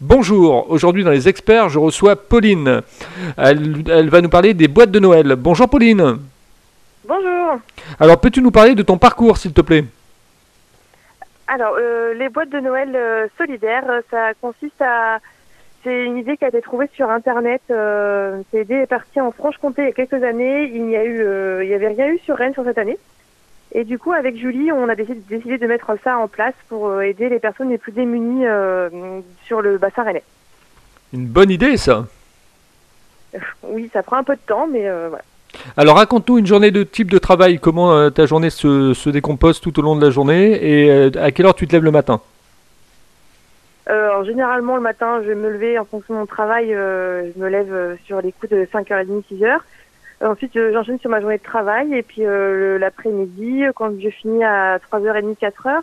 Bonjour, aujourd'hui dans les experts, je reçois Pauline. Elle, elle va nous parler des boîtes de Noël. Bonjour Pauline. Bonjour. Alors peux-tu nous parler de ton parcours s'il te plaît? Alors, euh, les boîtes de Noël euh, solidaires, euh, ça consiste à... C'est une idée qui a été trouvée sur Internet. Euh, cette idée est partie en Franche-Comté il y a quelques années. Il n'y a eu, il y avait rien eu sur Rennes sur cette année. Et du coup, avec Julie, on a décidé, de mettre ça en place pour euh, aider les personnes les plus démunies euh, sur le bassin rennais. Une bonne idée ça. Oui, ça prend un peu de temps, mais euh, voilà. Alors raconte-nous une journée de type de travail, comment euh, ta journée se, se décompose tout au long de la journée et euh, à quelle heure tu te lèves le matin? Euh, alors, généralement, le matin, je vais me lever en fonction de mon travail. euh, je me lève euh, sur les coups de 5h30, 6h. Euh, ensuite, j'enchaîne sur ma journée de travail. Et puis, euh, l'après-midi, euh, quand je finis à 3h30, 4h,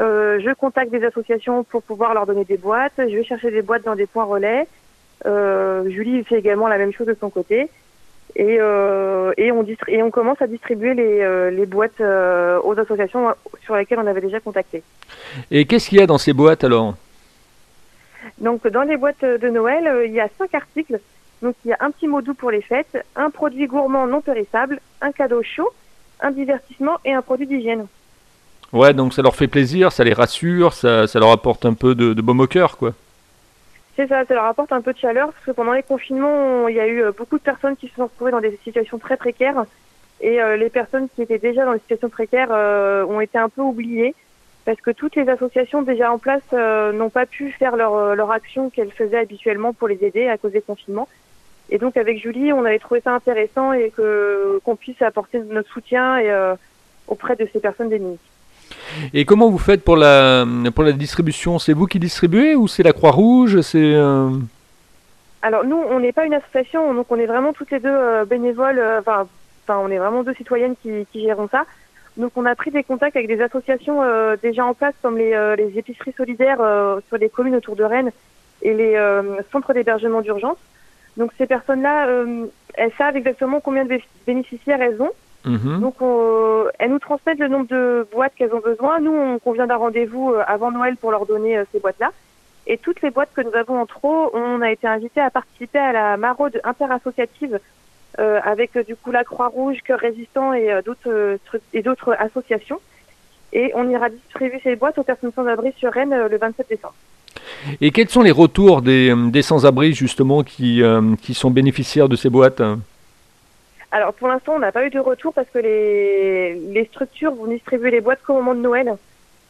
euh, je contacte des associations pour pouvoir leur donner des boîtes. Je vais chercher des boîtes dans des points relais. Julie fait également la même chose de son côté. Et, euh, et, on, distri- et on commence à distribuer les, euh, les boîtes euh, aux associations sur lesquelles on avait déjà contacté. Et qu'est-ce qu'il y a dans ces boîtes alors? Donc dans les boîtes de Noël, il y a cinq articles. Donc il y a un petit mot doux pour les fêtes, un produit gourmand non périssable, un cadeau chaud, un divertissement et un produit d'hygiène. Ouais, donc ça leur fait plaisir, ça les rassure, ça, ça leur apporte un peu de, de baume au cœur quoi. C'est ça, ça leur apporte un peu de chaleur parce que pendant les confinements, on- il y a eu euh, beaucoup de personnes qui se sont retrouvées dans des situations très précaires et euh, les personnes qui étaient déjà dans des situations précaires euh, ont été un peu oubliées parce que toutes les associations déjà en place euh, n'ont pas pu faire leur, leur action qu'elles faisaient habituellement pour les aider à cause des confinements. Et donc avec Julie, on avait trouvé ça intéressant et que qu'on puisse apporter notre soutien et, euh, auprès de ces personnes démunies. Et comment vous faites pour la, pour la distribution? C'est vous qui distribuez ou c'est la Croix-Rouge? C'est euh, Alors nous, on n'est pas une association, donc on est vraiment toutes les deux euh, bénévoles. Enfin, on est vraiment deux citoyennes qui, qui gérons ça. Donc on a pris des contacts avec des associations déjà en place, comme les, les épiceries solidaires sur les communes autour de Rennes et les centres d'hébergement d'urgence. Donc ces personnes-là, euh, elles savent exactement combien de bé- bénéficiaires elles ont. mhm. Donc, on- elles nous transmettent le nombre de boîtes qu'elles ont besoin. Nous, on convient d'un rendez-vous euh, avant Noël pour leur donner euh, ces boîtes-là. Et toutes les boîtes que nous avons en trop, on a été invités à participer à la maraude interassociative euh, avec du coup la Croix-Rouge, Cœur Résistant et euh, d'autres et d'autres associations. Et on ira distribuer ces boîtes aux personnes sans abri sur Rennes le 27 décembre. Et quels sont les retours des, euh, des sans-abri justement qui, euh, qui sont bénéficiaires de ces boîtes? Alors pour l'instant, on n'a pas eu de retour parce que les, les structures vont distribuer les boîtes qu'au moment de Noël.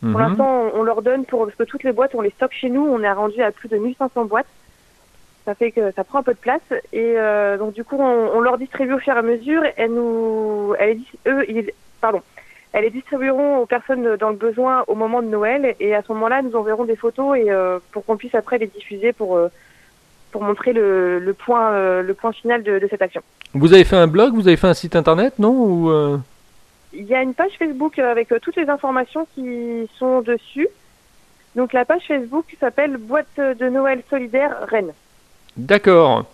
Pour Mhm. l'instant, on on leur donne pour parce que toutes les boîtes, on les stocke chez nous. On est rendu à plus de 1500 boîtes. Ça fait que ça prend un peu de place et euh, donc du coup, on, on leur distribue au fur et à mesure. Elles nous, elles, eux, ils, pardon, elles les distribueront aux personnes dans le besoin au moment de Noël et à ce moment-là, nous enverrons des photos et euh, pour qu'on puisse après les diffuser pour euh, pour montrer le, le point euh, le point final de, de cette action. Vous avez fait un blog, vous avez fait un site internet, non Ou, euh, Il y a une page Facebook avec euh, toutes les informations qui sont dessus. Donc la page Facebook s'appelle Boîte de Noël solidaire Rennes. D'accord.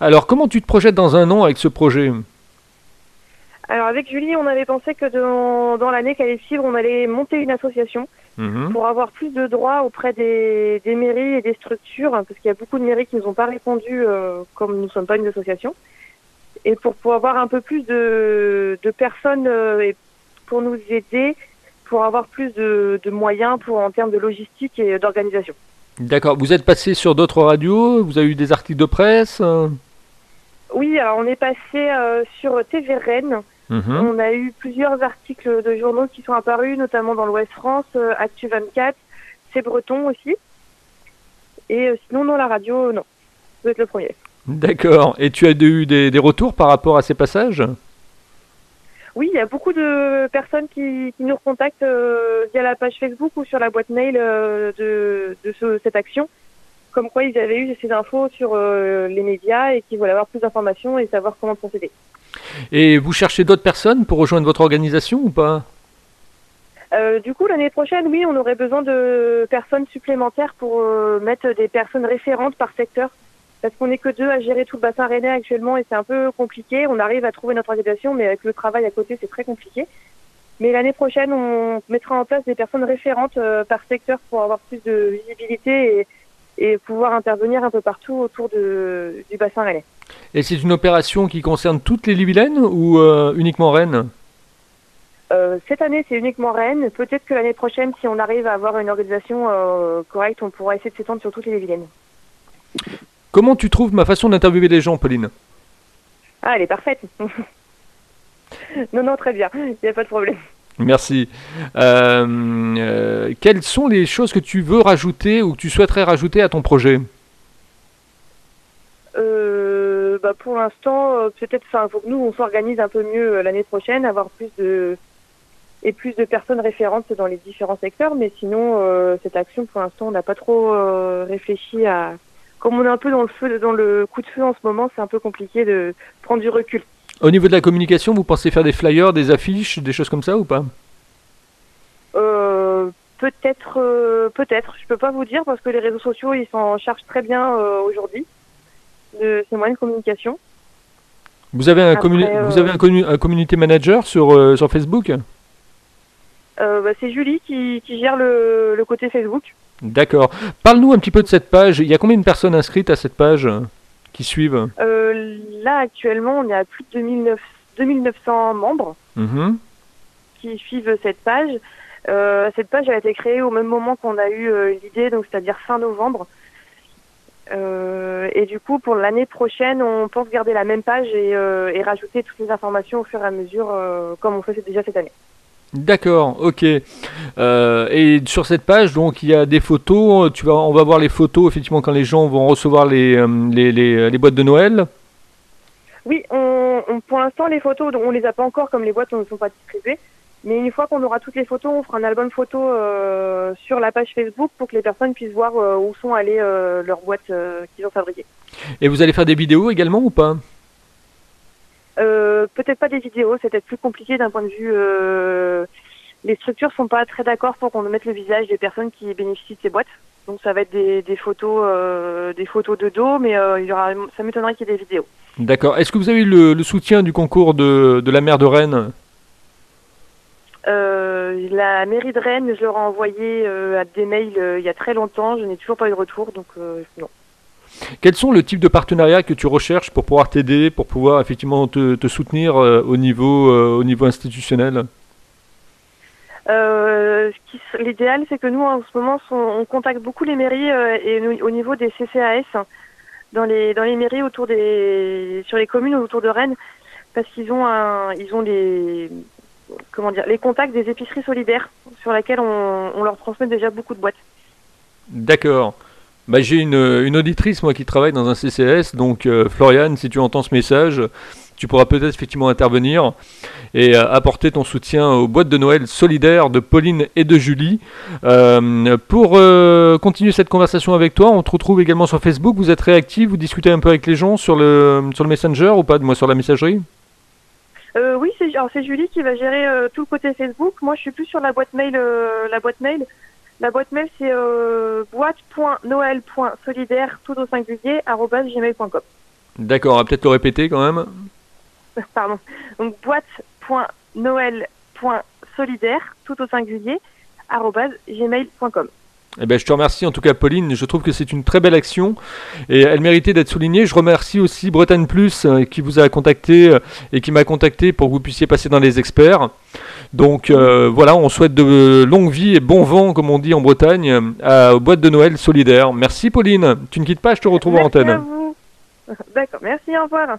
Alors comment tu te projettes dans un an avec ce projet? Alors avec Julie, on avait pensé que dans, dans l'année qui allait suivre, on allait monter une association Mhm. pour avoir plus de droits auprès des, des mairies et des structures, hein, parce qu'il y a beaucoup de mairies qui nous ont pas répondu euh, comme nous ne sommes pas une association. Et pour pouvoir avoir un peu plus de, de personnes euh, et pour nous aider, pour avoir plus de, de moyens pour en termes de logistique et d'organisation. D'accord. Vous êtes passé sur d'autres radios? Vous avez eu des articles de presse? Oui, alors on est passé euh, sur TV Rennes. Mhm. On a eu plusieurs articles de journaux qui sont apparus, notamment dans l'Ouest France, euh, Actu 24, C'est Breton aussi. Et euh, sinon, dans la radio, non. Vous êtes le premier. D'accord. Et tu as eu des, des retours par rapport à ces passages? Oui, il y a beaucoup de personnes qui, qui nous recontactent euh, via la page Facebook ou sur la boîte mail euh, de, de ce- cette action, comme quoi ils avaient eu ces infos sur euh, les médias et qu'ils voulaient avoir plus d'informations et savoir comment procéder. Et vous cherchez d'autres personnes pour rejoindre votre organisation ou pas? Euh, du coup, l'année prochaine, oui, on aurait besoin de personnes supplémentaires pour euh, mettre des personnes référentes par secteur. Parce qu'on n'est que deux à gérer tout le bassin rennais actuellement et c'est un peu compliqué. On arrive à trouver notre organisation, mais avec le travail à côté, c'est très compliqué. Mais l'année prochaine, on mettra en place des personnes référentes euh, par secteur pour avoir plus de visibilité et, et pouvoir intervenir un peu partout autour de, du bassin rennais. Et c'est une opération qui concerne toutes les Yvelines ou euh, uniquement Rennes? Euh, cette année, c'est uniquement Rennes. Peut-être que l'année prochaine, si on arrive à avoir une organisation euh, correcte, on pourra essayer de s'étendre sur toutes les Yvelines. Comment tu trouves ma façon d'interviewer les gens, Pauline? Ah, elle est parfaite. non, non, très bien. Il n'y a pas de problème. Merci. Euh, euh, quelles sont les choses que tu veux rajouter ou que tu souhaiterais rajouter à ton projet Euh, bah, pour l'instant, euh, peut-être, faut nous, on s'organise un peu mieux l'année prochaine, avoir plus de et plus de personnes référentes dans les différents secteurs. Mais sinon, cette action, pour l'instant, on n'a pas trop réfléchi à. Comme on est un peu dans le feu, dans le coup de feu en ce moment, c'est un peu compliqué de prendre du recul. Au niveau de la communication, vous pensez faire des flyers, des affiches, des choses comme ça ou pas? Euh, peut-être, euh, peut-être. Je peux pas vous dire parce que les réseaux sociaux, ils s'en chargent très bien euh, aujourd'hui de ces moyens de communication. Vous avez un, Après, communi- euh, vous avez un, commu- un community manager sur, sur Facebook? Bah, c'est Julie qui, qui gère le, le côté Facebook. D'accord. Parle-nous un petit peu de cette page. Il y a combien de personnes inscrites à cette page? Qui suivent Euh, là, actuellement, on est à plus de 2009 2900 membres Mhm. qui suivent cette page. Euh, cette page a été créée au même moment qu'on a eu euh, l'idée, donc c'est-à-dire fin novembre. Euh, et du coup, pour l'année prochaine, on pense garder la même page et, euh, et rajouter toutes les informations au fur et à mesure, euh, comme on fait déjà cette année. D'accord, ok. Euh, et sur cette page, donc, il y a des photos. Tu vas, on va voir les photos, effectivement, quand les gens vont recevoir les, euh, les, les- les boîtes de Noël. Oui, on, on- pour l'instant, les photos, on les a pas encore comme les boîtes ne sont pas distribuées. Mais une fois qu'on aura toutes les photos, on fera un album photo euh, sur la page Facebook pour que les personnes puissent voir euh, où sont allées euh, leurs boîtes euh, qu'ils ont fabriquées. Et vous allez faire des vidéos également ou pas? Euh, peut-être pas des vidéos, c'est peut-être plus compliqué d'un point de vue. euh, les structures sont pas très d'accord pour qu'on mette le visage des personnes qui bénéficient de ces boîtes. Donc ça va être des, des photos, euh, des photos de dos, mais il y aura, ça m'étonnerait qu'il y ait des vidéos. D'accord. Est-ce que vous avez eu le, le soutien du concours de, de la maire de Rennes? Euh, la mairie de Rennes, je leur ai envoyé à des mails il y a très longtemps, je n'ai toujours pas eu de retour, donc euh, non. Quels sont le type de partenariat que tu recherches pour pouvoir t'aider, pour pouvoir effectivement te, te soutenir euh, au, niveau, euh, au niveau institutionnel? Euh, L'idéal, c'est que nous, en ce moment, on, on contacte beaucoup les mairies euh, et nous- au niveau des CCAS, hein, dans les dans les mairies autour des sur les communes autour de Rennes, parce qu'ils ont un, ils ont les comment dire les contacts des épiceries solidaires sur lesquelles on, on leur transmet déjà beaucoup de boîtes. D'accord. Bah, j'ai une, une auditrice, moi, qui travaille dans un CCS. Donc, euh, Floriane, si tu entends ce message, tu pourras peut-être effectivement intervenir et euh, apporter ton soutien aux boîtes de Noël solidaires de Pauline et de Julie. Euh, pour euh, continuer cette conversation avec toi, on te retrouve également sur Facebook. Vous êtes réactif, vous discutez un peu avec les gens sur le, sur le Messenger ou pas, moi sur la messagerie? Euh, oui, c'est Julie qui va gérer euh, tout le côté Facebook. Moi, je suis plus sur la boîte mail. euh, la boîte mail, la boîte mail, c'est euh, boîte.noël.solidaire tout au singulier gmail.com. D'accord, on va peut-être le répéter quand même. Pardon. Donc boîte.noël.solidaire tout au singulier gmail.com. Eh ben, je te remercie en tout cas Pauline, je trouve que c'est une très belle action et elle méritait d'être soulignée. Je remercie aussi Bretagne Plus euh, qui vous a contacté euh, et qui m'a contacté pour que vous puissiez passer dans les experts. Donc euh, voilà, on souhaite de longue vie et bon vent comme on dit en Bretagne à, aux boîtes de Noël solidaires. Merci Pauline, tu ne quittes pas, je te retrouve en Merci antenne. à vous. D'accord, merci, au revoir.